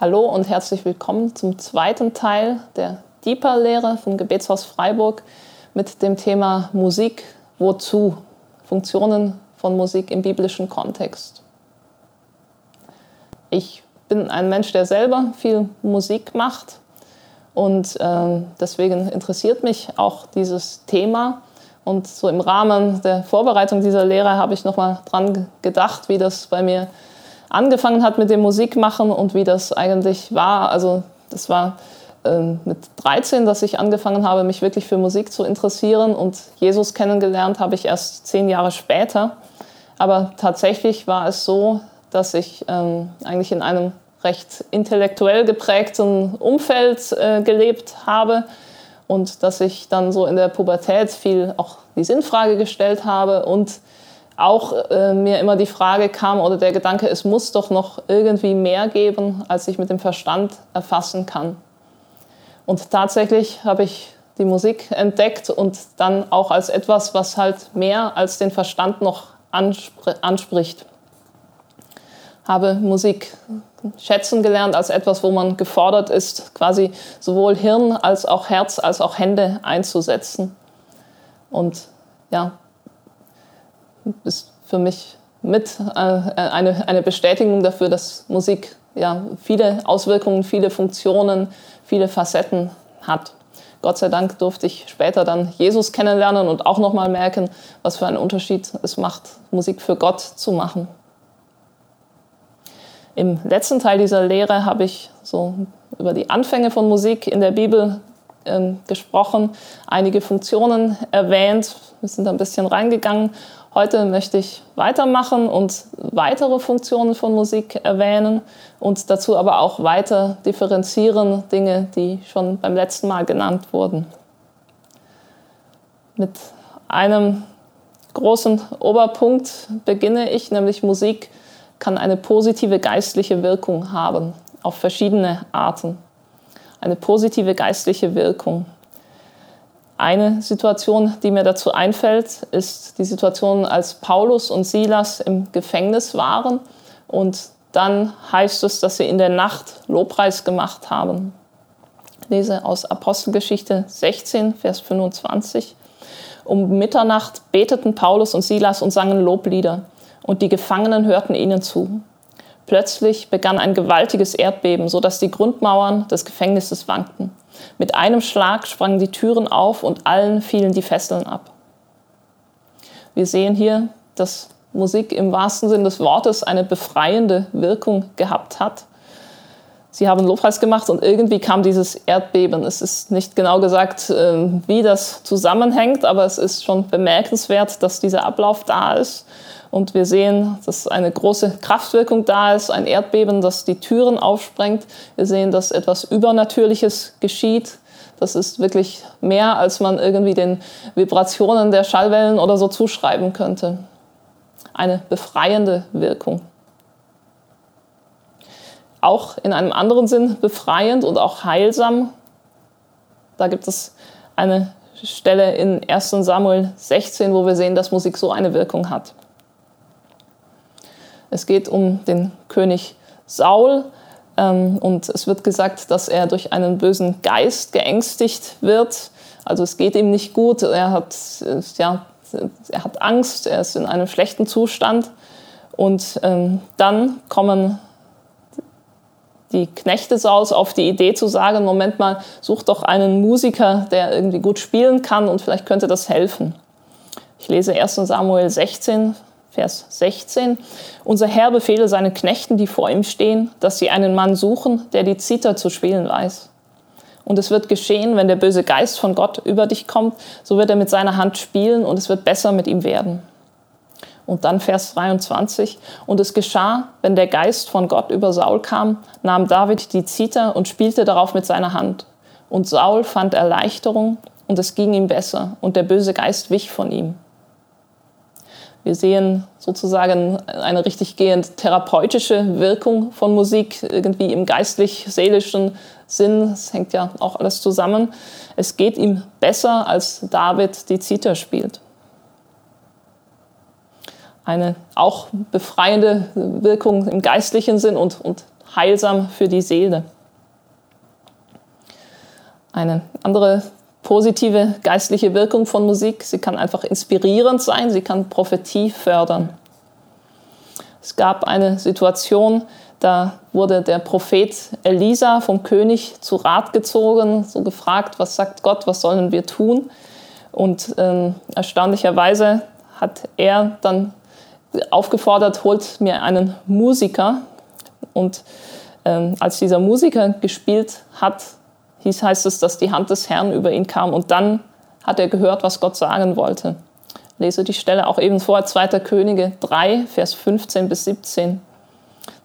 Hallo und herzlich willkommen zum zweiten Teil der Deeper-Lehre vom Gebetshaus Freiburg mit dem Thema Musik, wozu? Funktionen von Musik im biblischen Kontext. Ich bin ein Mensch, der selber viel Musik macht und äh, deswegen interessiert mich auch dieses Thema. Und so im Rahmen der Vorbereitung dieser Lehre habe ich nochmal dran gedacht, wie das bei mir angefangen hat mit dem Musikmachen und wie das eigentlich war. Also das war äh, mit 13, dass ich angefangen habe, mich wirklich für Musik zu interessieren und Jesus kennengelernt habe ich erst zehn Jahre später. Aber tatsächlich war es so, dass ich ähm, eigentlich in einem recht intellektuell geprägten Umfeld äh, gelebt habe und dass ich dann so in der Pubertät viel auch die Sinnfrage gestellt habe und auch äh, mir immer die Frage kam oder der Gedanke, es muss doch noch irgendwie mehr geben, als ich mit dem Verstand erfassen kann. Und tatsächlich habe ich die Musik entdeckt und dann auch als etwas, was halt mehr als den Verstand noch anspr anspricht. Habe Musik schätzen gelernt als etwas, wo man gefordert ist, quasi sowohl Hirn als auch Herz als auch Hände einzusetzen. Und ja, ist für mich mit äh, eine, eine Bestätigung dafür, dass Musik ja, viele Auswirkungen, viele Funktionen, viele Facetten hat. Gott sei Dank durfte ich später dann Jesus kennenlernen und auch nochmal merken, was für einen Unterschied es macht, Musik für Gott zu machen. Im letzten Teil dieser Lehre habe ich so über die Anfänge von Musik in der Bibel äh, gesprochen, einige Funktionen erwähnt. Wir sind ein bisschen reingegangen Heute möchte ich weitermachen und weitere Funktionen von Musik erwähnen und dazu aber auch weiter differenzieren, Dinge, die schon beim letzten Mal genannt wurden. Mit einem großen Oberpunkt beginne ich, nämlich Musik kann eine positive geistliche Wirkung haben, auf verschiedene Arten. Eine positive geistliche Wirkung. Eine Situation, die mir dazu einfällt, ist die Situation, als Paulus und Silas im Gefängnis waren und dann heißt es, dass sie in der Nacht Lobpreis gemacht haben. Ich lese aus Apostelgeschichte 16, Vers 25. Um Mitternacht beteten Paulus und Silas und sangen Loblieder, und die Gefangenen hörten ihnen zu. Plötzlich begann ein gewaltiges Erdbeben, so dass die Grundmauern des Gefängnisses wankten. Mit einem Schlag sprangen die Türen auf und allen fielen die Fesseln ab. Wir sehen hier, dass Musik im wahrsten Sinn des Wortes eine befreiende Wirkung gehabt hat. Sie haben Lobpreis gemacht und irgendwie kam dieses Erdbeben. Es ist nicht genau gesagt, äh, wie das zusammenhängt, aber es ist schon bemerkenswert, dass dieser Ablauf da ist. Und wir sehen, dass eine große Kraftwirkung da ist, ein Erdbeben, das die Türen aufsprengt. Wir sehen, dass etwas Übernatürliches geschieht. Das ist wirklich mehr, als man irgendwie den Vibrationen der Schallwellen oder so zuschreiben könnte. Eine befreiende Wirkung. Auch in einem anderen Sinn befreiend und auch heilsam. Da gibt es eine Stelle in 1 Samuel 16, wo wir sehen, dass Musik so eine Wirkung hat. Es geht um den König Saul ähm, und es wird gesagt, dass er durch einen bösen Geist geängstigt wird. Also es geht ihm nicht gut, er hat, äh, ja, er hat Angst, er ist in einem schlechten Zustand. Und ähm, dann kommen die Knechte Sauls auf die Idee zu sagen, Moment mal, such doch einen Musiker, der irgendwie gut spielen kann und vielleicht könnte das helfen. Ich lese 1 Samuel 16, Vers 16. Unser Herr befehle seinen Knechten, die vor ihm stehen, dass sie einen Mann suchen, der die Zither zu spielen weiß. Und es wird geschehen, wenn der böse Geist von Gott über dich kommt, so wird er mit seiner Hand spielen und es wird besser mit ihm werden. Und dann Vers 23. Und es geschah, wenn der Geist von Gott über Saul kam, nahm David die Zither und spielte darauf mit seiner Hand. Und Saul fand Erleichterung und es ging ihm besser und der böse Geist wich von ihm. Wir sehen sozusagen eine richtig gehend therapeutische Wirkung von Musik, irgendwie im geistlich-seelischen Sinn. Es hängt ja auch alles zusammen. Es geht ihm besser, als David die Zither spielt. Eine auch befreiende Wirkung im geistlichen Sinn und, und heilsam für die Seele. Eine andere positive geistliche Wirkung von Musik, sie kann einfach inspirierend sein, sie kann Prophetie fördern. Es gab eine Situation, da wurde der Prophet Elisa vom König zu Rat gezogen, so gefragt, was sagt Gott, was sollen wir tun? Und ähm, erstaunlicherweise hat er dann aufgefordert, holt mir einen Musiker. Und ähm, als dieser Musiker gespielt hat, hieß, heißt es, dass die Hand des Herrn über ihn kam. Und dann hat er gehört, was Gott sagen wollte. Lese die Stelle auch eben vor, 2. Könige 3, Vers 15 bis 17.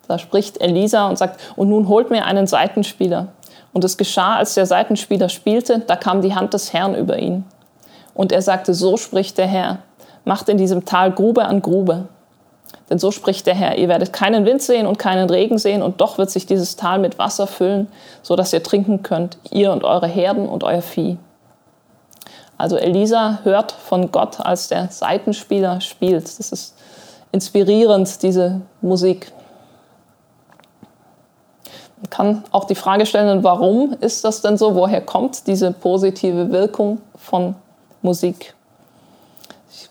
Da spricht Elisa und sagt, und nun holt mir einen Seitenspieler. Und es geschah, als der Seitenspieler spielte, da kam die Hand des Herrn über ihn. Und er sagte, so spricht der Herr, macht in diesem Tal Grube an Grube. Denn so spricht der Herr, ihr werdet keinen Wind sehen und keinen Regen sehen, und doch wird sich dieses Tal mit Wasser füllen, so dass ihr trinken könnt, ihr und eure Herden und euer Vieh. Also Elisa hört von Gott, als der Seitenspieler spielt. Das ist inspirierend, diese Musik. Man kann auch die Frage stellen, warum ist das denn so? Woher kommt diese positive Wirkung von Musik? Ich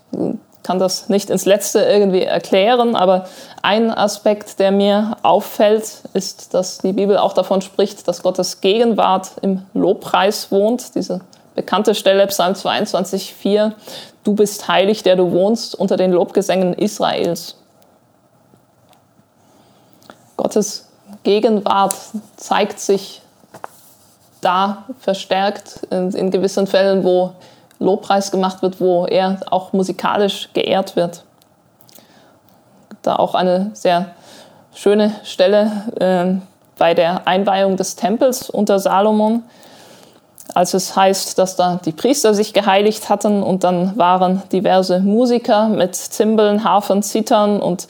kann das nicht ins Letzte irgendwie erklären, aber ein Aspekt, der mir auffällt, ist, dass die Bibel auch davon spricht, dass Gottes Gegenwart im Lobpreis wohnt. Diese bekannte Stelle, Psalm 22, 4, Du bist heilig, der du wohnst unter den Lobgesängen Israels. Gottes Gegenwart zeigt sich da verstärkt in, in gewissen Fällen, wo Lobpreis gemacht wird, wo er auch musikalisch geehrt wird. Da auch eine sehr schöne Stelle äh, bei der Einweihung des Tempels unter Salomon, als es heißt, dass da die Priester sich geheiligt hatten und dann waren diverse Musiker mit Zimbeln, Harfen, Zittern und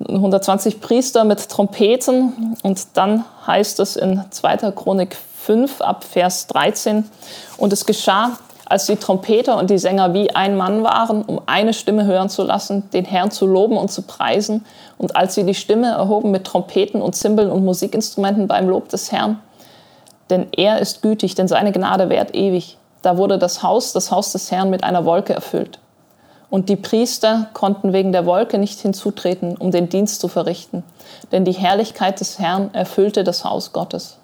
120 Priester mit Trompeten und dann heißt es in 2. Chronik 5 ab Vers 13 und es geschah, als die Trompeter und die Sänger wie ein Mann waren, um eine Stimme hören zu lassen, den Herrn zu loben und zu preisen und als sie die Stimme erhoben mit Trompeten und Zimbeln und Musikinstrumenten beim Lob des Herrn, denn er ist gütig, denn seine Gnade währt ewig. Da wurde das Haus, das Haus des Herrn mit einer Wolke erfüllt. Und die Priester konnten wegen der Wolke nicht hinzutreten, um den Dienst zu verrichten, denn die Herrlichkeit des Herrn erfüllte das Haus Gottes.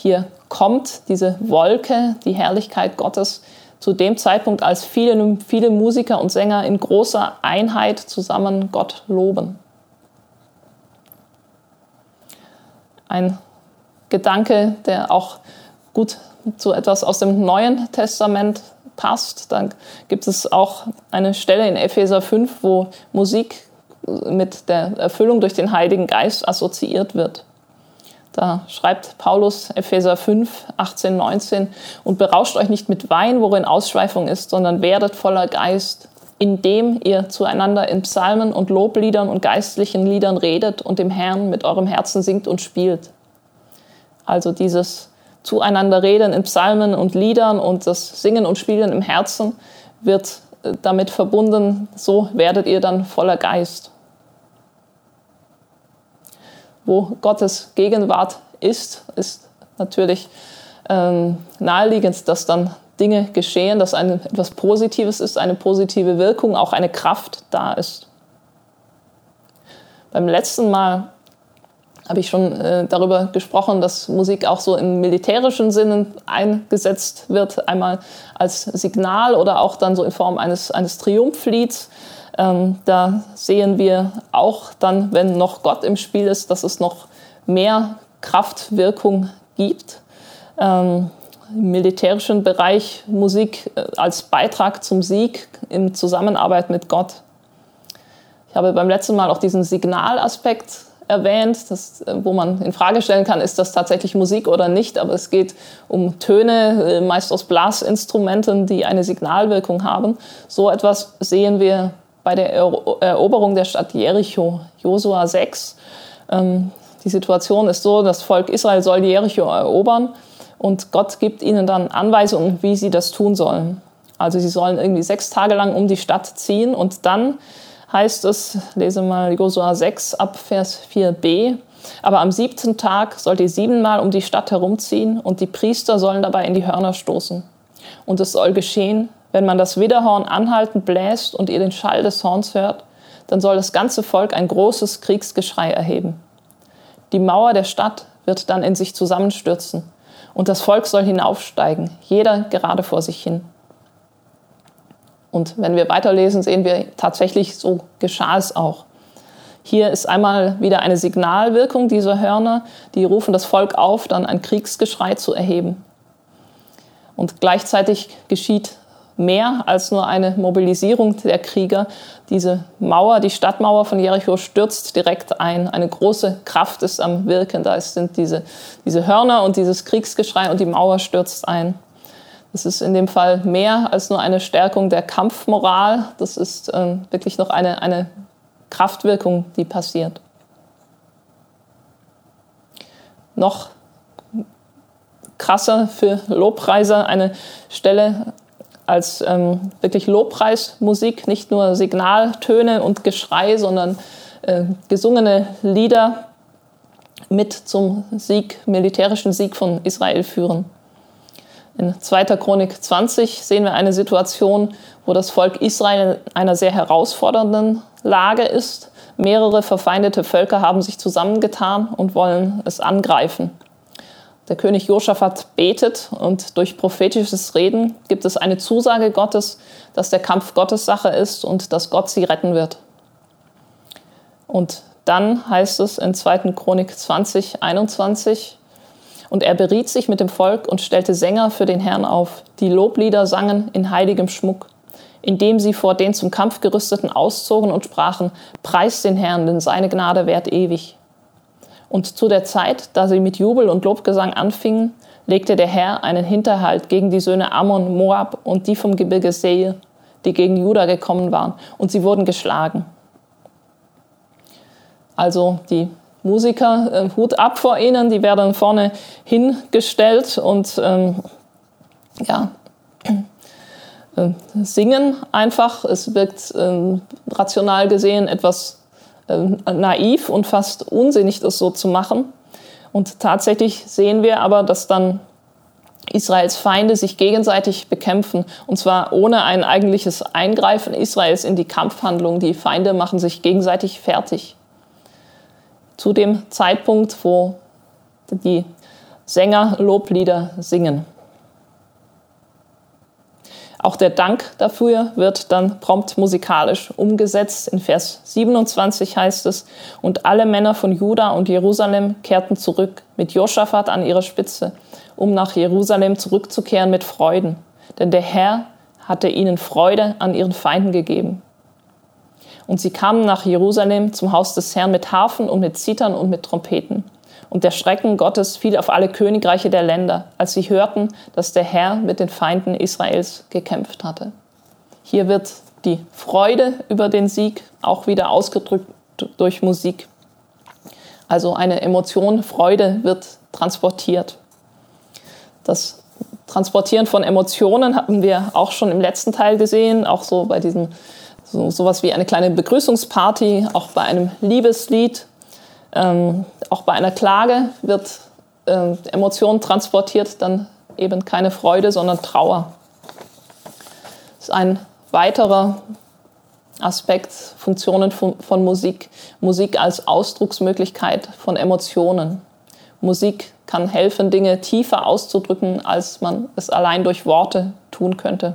Hier kommt diese Wolke, die Herrlichkeit Gottes, zu dem Zeitpunkt, als viele, viele Musiker und Sänger in großer Einheit zusammen Gott loben. Ein Gedanke, der auch gut zu etwas aus dem Neuen Testament passt. Dann gibt es auch eine Stelle in Epheser 5, wo Musik mit der Erfüllung durch den Heiligen Geist assoziiert wird. Da schreibt Paulus Epheser 5, 18, 19 und berauscht euch nicht mit Wein, worin Ausschweifung ist, sondern werdet voller Geist, indem ihr zueinander in Psalmen und Lobliedern und geistlichen Liedern redet und dem Herrn mit eurem Herzen singt und spielt. Also dieses zueinander reden in Psalmen und Liedern und das Singen und Spielen im Herzen wird äh, damit verbunden, so werdet ihr dann voller Geist. Wo Gottes Gegenwart ist, ist natürlich ähm, naheliegend, dass dann Dinge geschehen, dass ein, etwas Positives ist, eine positive Wirkung, auch eine Kraft da ist. Beim letzten Mal habe ich schon äh, darüber gesprochen, dass Musik auch so im militärischen Sinne eingesetzt wird, einmal als Signal oder auch dann so in Form eines, eines Triumphlieds. Ähm, da sehen wir auch dann, wenn noch Gott im Spiel ist, dass es noch mehr Kraftwirkung gibt. Ähm, Im militärischen Bereich Musik äh, als Beitrag zum Sieg in Zusammenarbeit mit Gott. Ich habe beim letzten Mal auch diesen Signalaspekt erwähnt, das, äh, wo man in Frage stellen kann, ist das tatsächlich Musik oder nicht, aber es geht um Töne, äh, meist aus Blasinstrumenten, die eine Signalwirkung haben. So etwas sehen wir bei der Eroberung der Stadt Jericho, Josua 6. Ähm, die Situation ist so, das Volk Israel soll Jericho erobern und Gott gibt ihnen dann Anweisungen, wie sie das tun sollen. Also sie sollen irgendwie sechs Tage lang um die Stadt ziehen und dann heißt es, lese mal Josua 6 ab Vers 4b, Aber am siebten Tag sollt ihr siebenmal um die Stadt herumziehen und die Priester sollen dabei in die Hörner stoßen. Und es soll geschehen, wenn man das Widerhorn anhaltend bläst und ihr den Schall des Horns hört, dann soll das ganze Volk ein großes Kriegsgeschrei erheben. Die Mauer der Stadt wird dann in sich zusammenstürzen und das Volk soll hinaufsteigen, jeder gerade vor sich hin. Und wenn wir weiterlesen, sehen wir tatsächlich, so geschah es auch. Hier ist einmal wieder eine Signalwirkung dieser Hörner, die rufen das Volk auf, dann ein Kriegsgeschrei zu erheben. Und gleichzeitig geschieht mehr als nur eine Mobilisierung der Krieger. Diese Mauer, die Stadtmauer von Jericho stürzt direkt ein. Eine große Kraft ist am Wirken. Da sind diese, diese Hörner und dieses Kriegsgeschrei und die Mauer stürzt ein. Das ist in dem Fall mehr als nur eine Stärkung der Kampfmoral. Das ist äh, wirklich noch eine, eine Kraftwirkung, die passiert. Noch krasser für Lobpreiser eine Stelle als ähm, wirklich Lobpreismusik, nicht nur Signaltöne und Geschrei, sondern äh, gesungene Lieder mit zum Sieg, militärischen Sieg von Israel führen. In 2. Chronik 20 sehen wir eine Situation, wo das Volk Israel in einer sehr herausfordernden Lage ist. Mehrere verfeindete Völker haben sich zusammengetan und wollen es angreifen. Der König Josaphat betet und durch prophetisches Reden gibt es eine Zusage Gottes, dass der Kampf Gottes Sache ist und dass Gott sie retten wird. Und dann heißt es in 2. Chronik 20, 21, und er beriet sich mit dem Volk und stellte Sänger für den Herrn auf, die Loblieder sangen in heiligem Schmuck, indem sie vor den zum Kampf gerüsteten auszogen und sprachen, Preis den Herrn, denn seine Gnade währt ewig. Und zu der Zeit, da sie mit Jubel und Lobgesang anfingen, legte der Herr einen Hinterhalt gegen die Söhne Ammon, Moab und die vom Gebirge Seir, die gegen Juda gekommen waren, und sie wurden geschlagen. Also die Musiker, äh, Hut ab vor ihnen, die werden vorne hingestellt und ähm, ja, äh, singen einfach. Es wirkt äh, rational gesehen etwas naiv und fast unsinnig, das so zu machen. Und tatsächlich sehen wir aber, dass dann Israels Feinde sich gegenseitig bekämpfen, und zwar ohne ein eigentliches Eingreifen Israels in die Kampfhandlung. Die Feinde machen sich gegenseitig fertig. Zu dem Zeitpunkt, wo die Sänger Loblieder singen. Auch der Dank dafür wird dann prompt musikalisch umgesetzt. In Vers 27 heißt es, und alle Männer von Juda und Jerusalem kehrten zurück mit Josaphat an ihrer Spitze, um nach Jerusalem zurückzukehren mit Freuden. Denn der Herr hatte ihnen Freude an ihren Feinden gegeben. Und sie kamen nach Jerusalem zum Haus des Herrn mit Harfen und mit Zitern und mit Trompeten. Und der Schrecken Gottes fiel auf alle Königreiche der Länder, als sie hörten, dass der Herr mit den Feinden Israels gekämpft hatte. Hier wird die Freude über den Sieg auch wieder ausgedrückt durch Musik. Also eine Emotion, Freude wird transportiert. Das Transportieren von Emotionen haben wir auch schon im letzten Teil gesehen, auch so bei diesem so sowas wie eine kleine Begrüßungsparty, auch bei einem Liebeslied ähm, auch bei einer Klage wird äh, Emotion transportiert, dann eben keine Freude, sondern Trauer. Das ist ein weiterer Aspekt, Funktionen von, von Musik. Musik als Ausdrucksmöglichkeit von Emotionen. Musik kann helfen, Dinge tiefer auszudrücken, als man es allein durch Worte tun könnte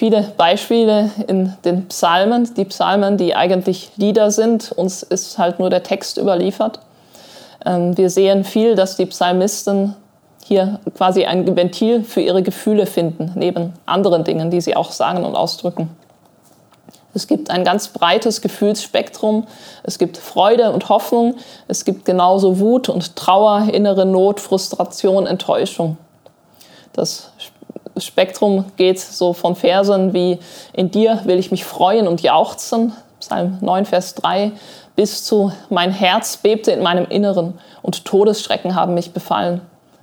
viele Beispiele in den Psalmen, die Psalmen, die eigentlich Lieder sind. Uns ist halt nur der Text überliefert. Ähm, wir sehen viel, dass die Psalmisten hier quasi ein Ventil für ihre Gefühle finden, neben anderen Dingen, die sie auch sagen und ausdrücken. Es gibt ein ganz breites Gefühlsspektrum. Es gibt Freude und Hoffnung. Es gibt genauso Wut und Trauer, innere Not, Frustration, Enttäuschung. Das Spektrum geht so von Versen wie In dir will ich mich freuen und jauchzen, Psalm 9, Vers 3, bis zu Mein Herz bebte in meinem Inneren und Todesschrecken haben mich befallen,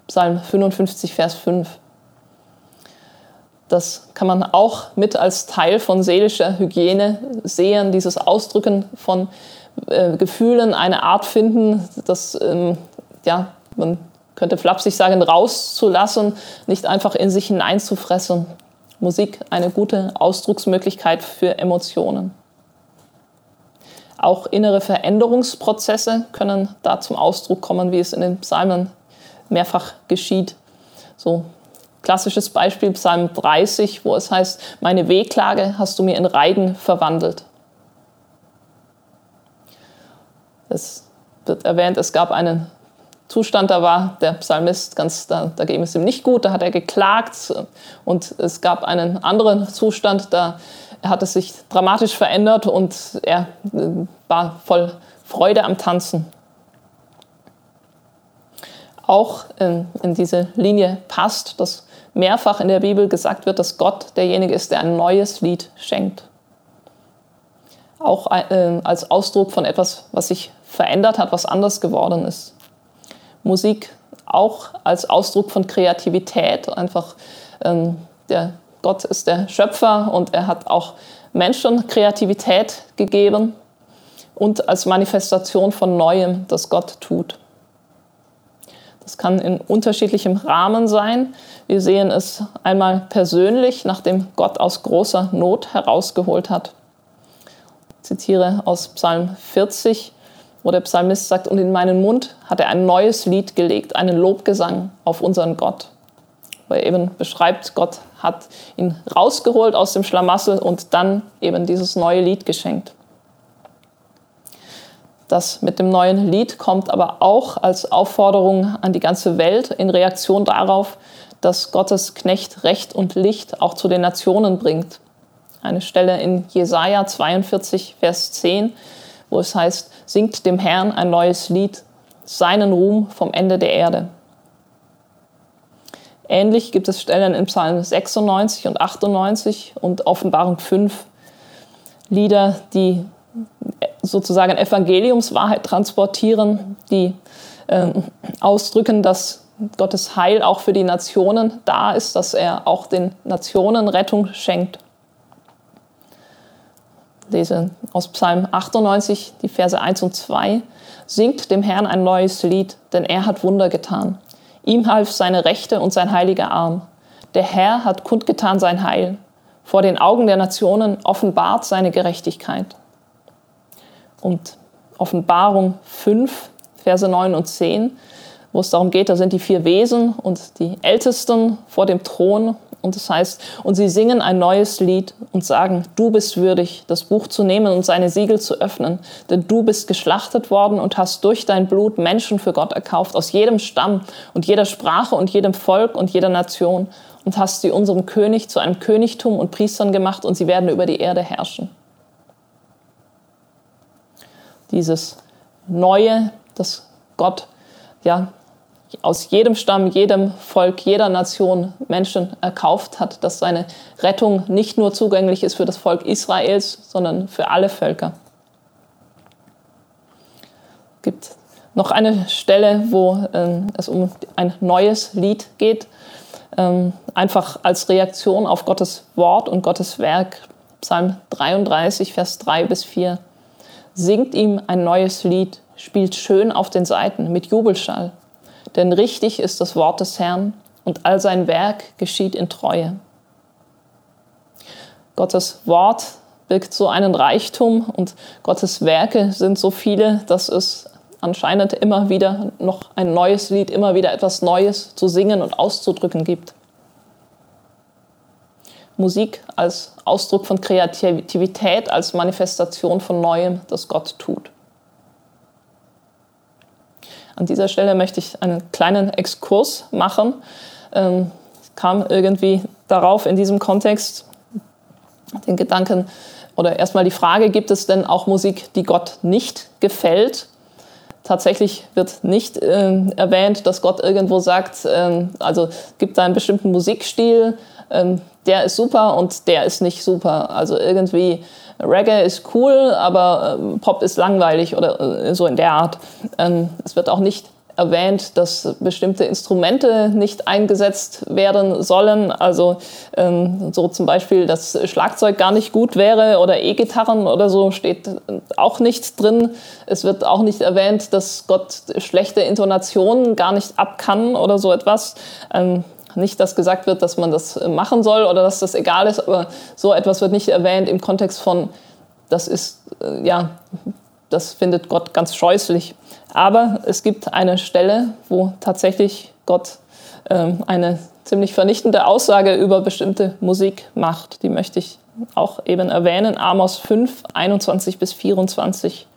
Psalm 55, Vers 5. Das kann man auch mit als Teil von seelischer Hygiene sehen, dieses Ausdrücken von äh, Gefühlen eine Art finden, das, ähm, ja, man könnte flapsig sagen, rauszulassen, nicht einfach in sich hineinzufressen. Musik eine gute Ausdrucksmöglichkeit für Emotionen. Auch innere Veränderungsprozesse können da zum Ausdruck kommen, wie es in den Psalmen mehrfach geschieht. So klassisches Beispiel Psalm 30, wo es heißt, meine Wehklage hast du mir in Reigen verwandelt. Es wird erwähnt, es gab einen Zustand, da war der Psalmist ganz, da, da ging es ihm nicht gut, da hat er geklagt und es gab einen anderen Zustand, da hat es sich dramatisch verändert und er äh, war voll Freude am Tanzen. Auch in, in diese Linie passt, dass mehrfach in der Bibel gesagt wird, dass Gott derjenige ist, der ein neues Lied schenkt. Auch äh, als Ausdruck von etwas, was sich verändert hat, was anders geworden ist. Musik auch als Ausdruck von Kreativität, einfach ähm, der Gott ist der Schöpfer und er hat auch Menschen Kreativität gegeben und als Manifestation von Neuem, das Gott tut. Das kann in unterschiedlichem Rahmen sein. Wir sehen es einmal persönlich, nachdem Gott aus großer Not herausgeholt hat. Ich zitiere aus Psalm 40, wo der Psalmist sagt, und in meinen Mund hat er ein neues Lied gelegt, einen Lobgesang auf unseren Gott. Wo er eben beschreibt, Gott hat ihn rausgeholt aus dem Schlamassel und dann eben dieses neue Lied geschenkt. Das mit dem neuen Lied kommt aber auch als Aufforderung an die ganze Welt in Reaktion darauf, dass Gottes Knecht Recht und Licht auch zu den Nationen bringt. Eine Stelle in Jesaja 42, Vers 10, wo es heißt: Singt dem Herrn ein neues Lied, seinen Ruhm vom Ende der Erde. Ähnlich gibt es Stellen in Psalm 96 und 98 und Offenbarung 5 Lieder, die sozusagen Evangeliumswahrheit transportieren, die äh, ausdrücken, dass Gottes Heil auch für die Nationen da ist, dass er auch den Nationen Rettung schenkt. Lese aus Psalm 98 die Verse 1 und 2. Singt dem Herrn ein neues Lied, denn er hat Wunder getan. Ihm half seine Rechte und sein heiliger Arm. Der Herr hat kundgetan sein Heil. Vor den Augen der Nationen offenbart seine Gerechtigkeit. Und Offenbarung 5, Verse 9 und 10, wo es darum geht, da sind die vier Wesen und die Ältesten vor dem Thron und das heißt, und sie singen ein neues Lied und sagen, du bist würdig, das Buch zu nehmen und seine Siegel zu öffnen, denn du bist geschlachtet worden und hast durch dein Blut Menschen für Gott erkauft, aus jedem Stamm und jeder Sprache und jedem Volk und jeder Nation und hast sie unserem König zu einem Königtum und Priestern gemacht und sie werden über die Erde herrschen. Dieses Neue, das Gott ja aus jedem Stamm, jedem Volk, jeder Nation Menschen erkauft hat, dass seine Rettung nicht nur zugänglich ist für das Volk Israels, sondern für alle Völker. Es gibt noch eine Stelle, wo äh, es um ein neues Lied geht, ähm, einfach als Reaktion auf Gottes Wort und Gottes Werk. Psalm 33, Vers 3 bis 4. Singt ihm ein neues Lied, spielt schön auf den Saiten mit Jubelschall denn richtig ist das Wort des Herrn und all sein Werk geschieht in Treue. Gottes Wort birgt so einen Reichtum und Gottes Werke sind so viele, dass es anscheinend immer wieder noch ein neues Lied, immer wieder etwas Neues zu singen und auszudrücken gibt. Musik als Ausdruck von Kreativität, als Manifestation von Neuem, das Gott tut. An dieser Stelle möchte ich einen kleinen Exkurs machen. Ähm, ich kam irgendwie darauf in diesem Kontext den Gedanken oder erstmal die Frage, gibt es denn auch Musik, die Gott nicht gefällt? Tatsächlich wird nicht äh, erwähnt, dass Gott irgendwo sagt, äh, also gibt da einen bestimmten Musikstil, äh, der ist super und der ist nicht super. Also irgendwie Reggae ist cool, aber äh, Pop ist langweilig oder äh, so in der Art. Ähm, es wird auch nicht erwähnt, dass bestimmte Instrumente nicht eingesetzt werden sollen. Also ähm, so zum Beispiel, dass Schlagzeug gar nicht gut wäre oder E-Gitarren oder so steht auch nicht drin. Es wird auch nicht erwähnt, dass Gott schlechte Intonationen gar nicht ab kann oder so etwas. Ähm, nicht, dass gesagt wird, dass man das machen soll oder dass das egal ist, aber so etwas wird nicht erwähnt im Kontext von, das ist, äh, ja, das findet Gott ganz scheußlich. Aber es gibt eine Stelle, wo tatsächlich Gott ähm, eine ziemlich vernichtende Aussage über bestimmte Musik macht. Die möchte ich auch eben erwähnen. Amos 5, 21 bis 24.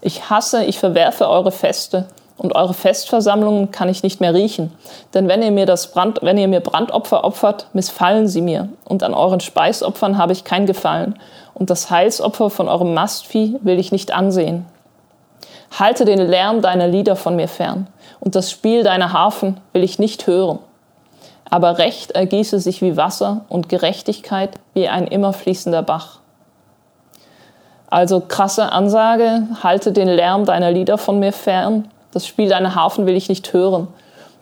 Ich hasse, ich verwerfe eure Feste und eure Festversammlungen kann ich nicht mehr riechen. Denn wenn ihr mir, das Brand, wenn ihr mir Brandopfer opfert, missfallen sie mir. Und an euren Speisopfern habe ich kein Gefallen. Und das Heilsopfer von eurem Mastvieh will ich nicht ansehen. Halte den Lärm deiner Lieder von mir fern. Und das Spiel deiner Harfen will ich nicht hören. Aber Recht ergieße sich wie Wasser und Gerechtigkeit wie ein immer fließender Bach. Also krasse Ansage, halte den Lärm deiner Lieder von mir fern das Spiel deiner Harfen will ich nicht hören.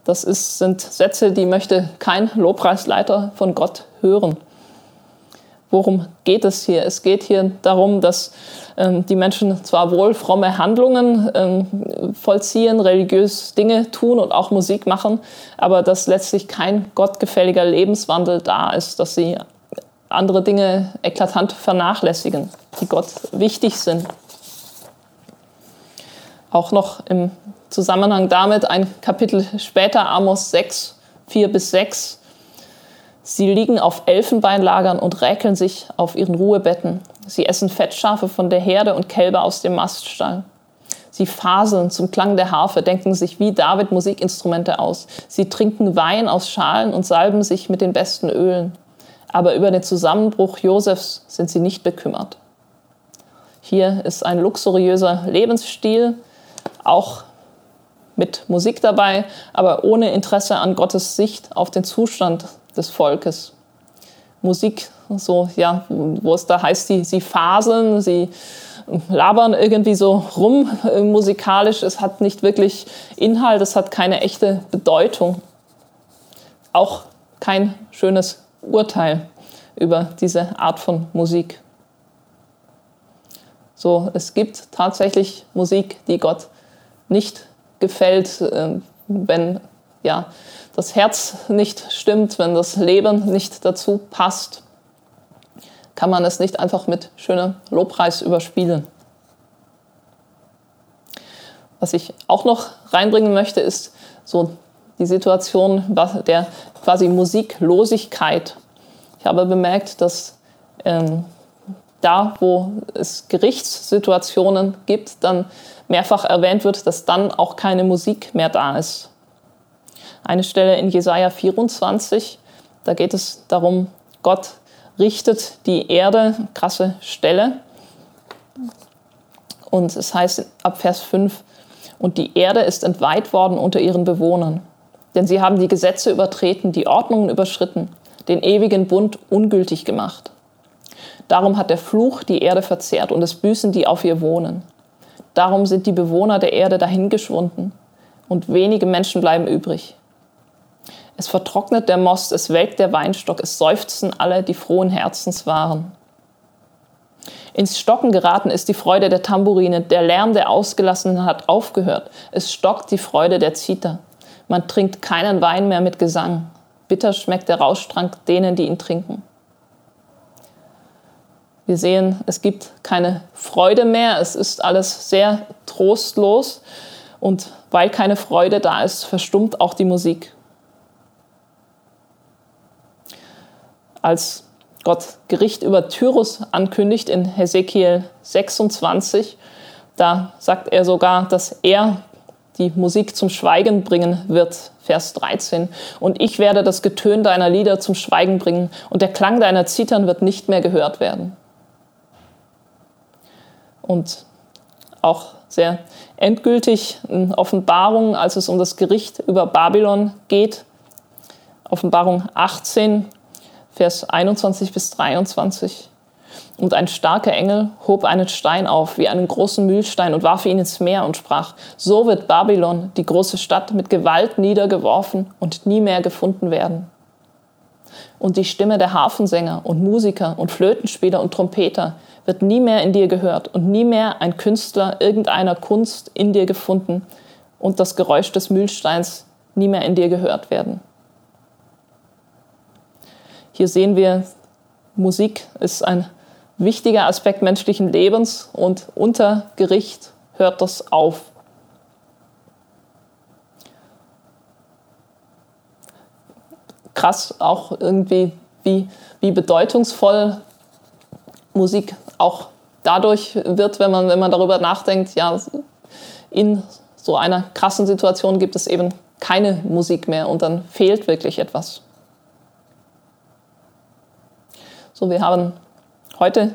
Das ist, sind Sätze, die möchte kein Lobpreisleiter von Gott hören. Worum geht es hier? Es geht hier darum, dass ähm, die Menschen zwar wohl fromme Handlungen ähm, vollziehen, religiös Dinge tun und auch Musik machen, aber dass letztlich kein gottgefälliger Lebenswandel da ist, dass sie andere Dinge eklatant vernachlässigen, die Gott wichtig sind. Auch noch im Zusammenhang damit ein Kapitel später, Amos 6, 4 bis 6. Sie liegen auf Elfenbeinlagern und räkeln sich auf ihren Ruhebetten. Sie essen Fettschafe von der Herde und Kälber aus dem Maststall. Sie faseln zum Klang der Harfe, denken sich wie David Musikinstrumente aus. Sie trinken Wein aus Schalen und salben sich mit den besten Ölen. Aber über den Zusammenbruch Josefs sind sie nicht bekümmert. Hier ist ein luxuriöser Lebensstil, auch mit Musik dabei, aber ohne Interesse an Gottes Sicht auf den Zustand des Volkes. Musik, so, ja, wo es da heißt, sie, sie faseln, sie labern irgendwie so rum äh, musikalisch. Es hat nicht wirklich Inhalt, es hat keine echte Bedeutung. Auch kein schönes Urteil über diese Art von Musik. So, es gibt tatsächlich Musik, die Gott nicht gefällt, äh, wenn ja, das Herz nicht stimmt, wenn das Leben nicht dazu passt, kann man es nicht einfach mit schönem Lobpreis überspielen. Was ich auch noch reinbringen möchte, ist so die Situation der quasi Musiklosigkeit. Ich habe bemerkt, dass ähm, da, wo es Gerichtssituationen gibt, dann mehrfach erwähnt wird, dass dann auch keine Musik mehr da ist. Eine Stelle in Jesaja 24, da geht es darum, Gott richtet die Erde, krasse Stelle. Und es heißt ab Vers 5, und die Erde ist entweiht worden unter ihren Bewohnern, denn sie haben die Gesetze übertreten, die Ordnungen überschritten, den ewigen Bund ungültig gemacht. Darum hat der Fluch die Erde verzehrt und es büßen die auf ihr wohnen. Darum sind die Bewohner der Erde dahingeschwunden und wenige Menschen bleiben übrig. Es vertrocknet der Most, es welkt der Weinstock, es seufzen alle, die frohen Herzens waren. Ins Stocken geraten ist die Freude der Tamburine, der Lärm der Ausgelassenen hat aufgehört, es stockt die Freude der Zither. Man trinkt keinen Wein mehr mit Gesang, bitter schmeckt der Rauschtrank denen, die ihn trinken. Wir sehen, es gibt keine Freude mehr, es ist alles sehr trostlos und weil keine Freude da ist, verstummt auch die Musik. Als Gott Gericht über Tyrus ankündigt in Hesekiel 26, da sagt er sogar, dass er die Musik zum Schweigen bringen wird, Vers 13. Und ich werde das Getön deiner Lieder zum Schweigen bringen und der Klang deiner Zittern wird nicht mehr gehört werden und auch sehr endgültig in Offenbarung, als es um das Gericht über Babylon geht. Offenbarung 18, Vers 21 bis 23. Und ein starker Engel hob einen Stein auf, wie einen großen Mühlstein, und warf ihn ins Meer und sprach, so wird Babylon, die große Stadt, mit Gewalt niedergeworfen und nie mehr gefunden werden. Und die Stimme der Hafensänger und Musiker und Flötenspieler und Trompeter wird nie mehr in dir gehört und nie mehr ein Künstler irgendeiner Kunst in dir gefunden und das Geräusch des Mühlsteins nie mehr in dir gehört werden. Hier sehen wir, Musik ist ein wichtiger Aspekt menschlichen Lebens und unter Gericht hört das auf. Krass auch irgendwie, wie, wie bedeutungsvoll Musik auch dadurch wird, wenn man, wenn man darüber nachdenkt, ja, in so einer krassen Situation gibt es eben keine Musik mehr und dann fehlt wirklich etwas. So, wir haben heute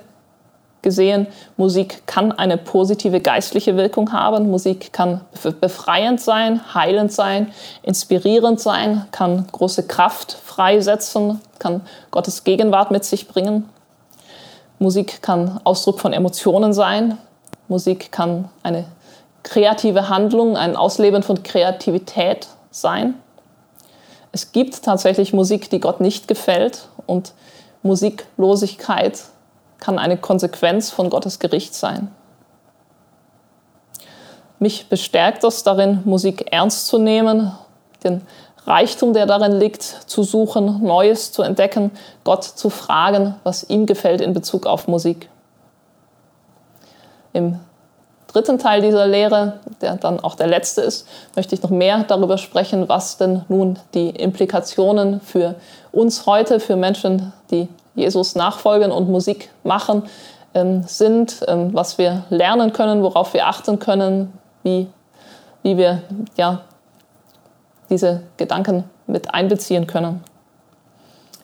gesehen, Musik kann eine positive geistliche Wirkung haben. Musik kann befreiend sein, heilend sein, inspirierend sein, kann große Kraft freisetzen, kann Gottes Gegenwart mit sich bringen. Musik kann Ausdruck von Emotionen sein. Musik kann eine kreative Handlung, ein Ausleben von Kreativität sein. Es gibt tatsächlich Musik, die Gott nicht gefällt und Musiklosigkeit kann eine Konsequenz von Gottes Gericht sein. Mich bestärkt das darin, Musik ernst zu nehmen, den Reichtum, der darin liegt, zu suchen, Neues zu entdecken, Gott zu fragen, was ihm gefällt in Bezug auf Musik. Im dritten Teil dieser Lehre, der dann auch der letzte ist, möchte ich noch mehr darüber sprechen, was denn nun die Implikationen für uns heute, für Menschen, die Jesus nachfolgen und Musik machen, ähm, sind, ähm, was wir lernen können, worauf wir achten können, wie, wie wir ja, diese Gedanken mit einbeziehen können.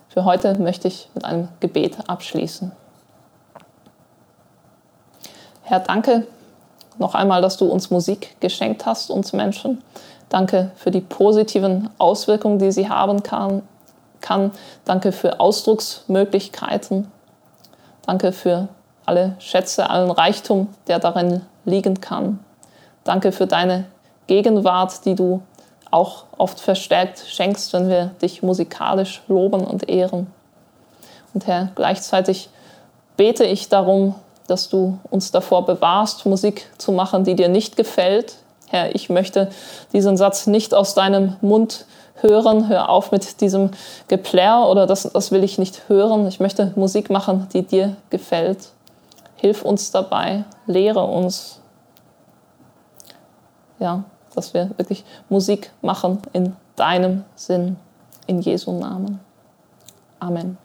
Für heute möchte ich mit einem Gebet abschließen. Herr, danke noch einmal, dass du uns Musik geschenkt hast, uns Menschen. Danke für die positiven Auswirkungen, die sie haben kann. kann. Danke für Ausdrucksmöglichkeiten. Danke für alle Schätze, allen Reichtum, der darin liegen kann. Danke für deine Gegenwart, die du auch oft verstärkt schenkst, wenn wir dich musikalisch loben und ehren. Und Herr, gleichzeitig bete ich darum, dass du uns davor bewahrst, Musik zu machen, die dir nicht gefällt. Herr, ich möchte diesen Satz nicht aus deinem Mund hören. Hör auf mit diesem Geplär oder das, das will ich nicht hören. Ich möchte Musik machen, die dir gefällt. Hilf uns dabei, lehre uns. Ja, dass wir wirklich Musik machen in deinem Sinn, in Jesu Namen. Amen.